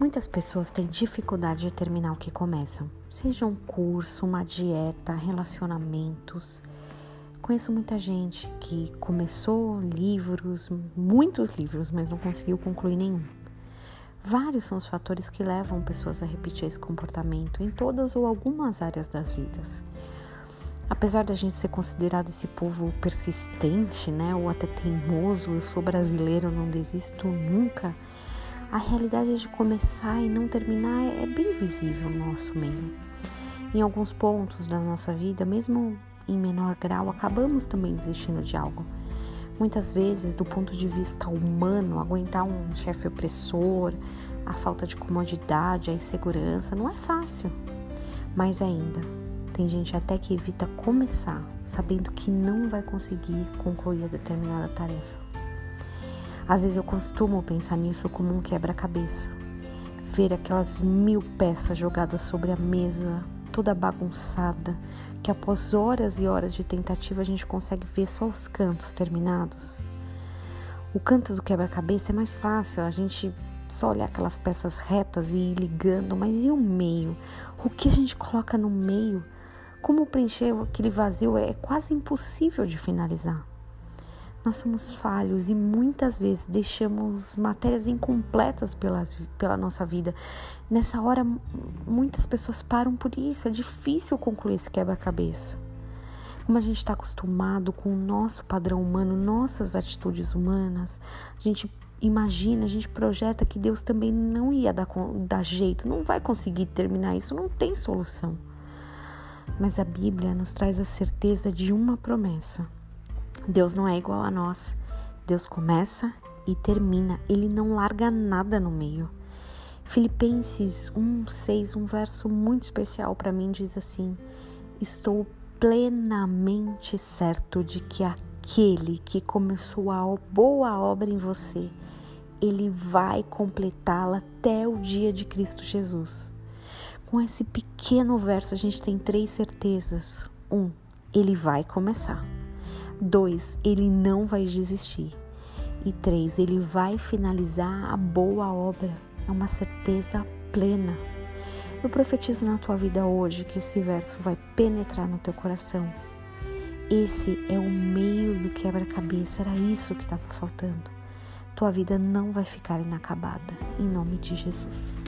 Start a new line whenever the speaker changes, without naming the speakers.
Muitas pessoas têm dificuldade de terminar o que começam, seja um curso, uma dieta, relacionamentos. Conheço muita gente que começou livros, muitos livros, mas não conseguiu concluir nenhum. Vários são os fatores que levam pessoas a repetir esse comportamento em todas ou algumas áreas das vidas. Apesar da gente ser considerado esse povo persistente, né, ou até teimoso, eu sou brasileiro, não desisto nunca a realidade de começar e não terminar é bem visível no nosso meio. Em alguns pontos da nossa vida, mesmo em menor grau, acabamos também desistindo de algo. Muitas vezes, do ponto de vista humano, aguentar um chefe opressor, a falta de comodidade, a insegurança, não é fácil. Mais ainda, tem gente até que evita começar, sabendo que não vai conseguir concluir a determinada tarefa. Às vezes eu costumo pensar nisso como um quebra-cabeça. Ver aquelas mil peças jogadas sobre a mesa, toda bagunçada, que após horas e horas de tentativa a gente consegue ver só os cantos terminados. O canto do quebra-cabeça é mais fácil, a gente só olhar aquelas peças retas e ir ligando, mas e o meio? O que a gente coloca no meio? Como preencher aquele vazio é quase impossível de finalizar. Nós somos falhos e muitas vezes deixamos matérias incompletas pelas, pela nossa vida. Nessa hora, muitas pessoas param por isso. É difícil concluir esse quebra-cabeça. Como a gente está acostumado com o nosso padrão humano, nossas atitudes humanas, a gente imagina, a gente projeta que Deus também não ia dar, dar jeito, não vai conseguir terminar isso, não tem solução. Mas a Bíblia nos traz a certeza de uma promessa Deus não é igual a nós. Deus começa e termina, ele não larga nada no meio. Filipenses 1:6, um verso muito especial para mim diz assim: Estou plenamente certo de que aquele que começou a boa obra em você, ele vai completá-la até o dia de Cristo Jesus. Com esse pequeno verso, a gente tem três certezas. Um, ele vai começar. Dois, ele não vai desistir. E três, ele vai finalizar a boa obra. É uma certeza plena. Eu profetizo na tua vida hoje que esse verso vai penetrar no teu coração. Esse é o meio do quebra-cabeça, era isso que estava faltando. Tua vida não vai ficar inacabada, em nome de Jesus.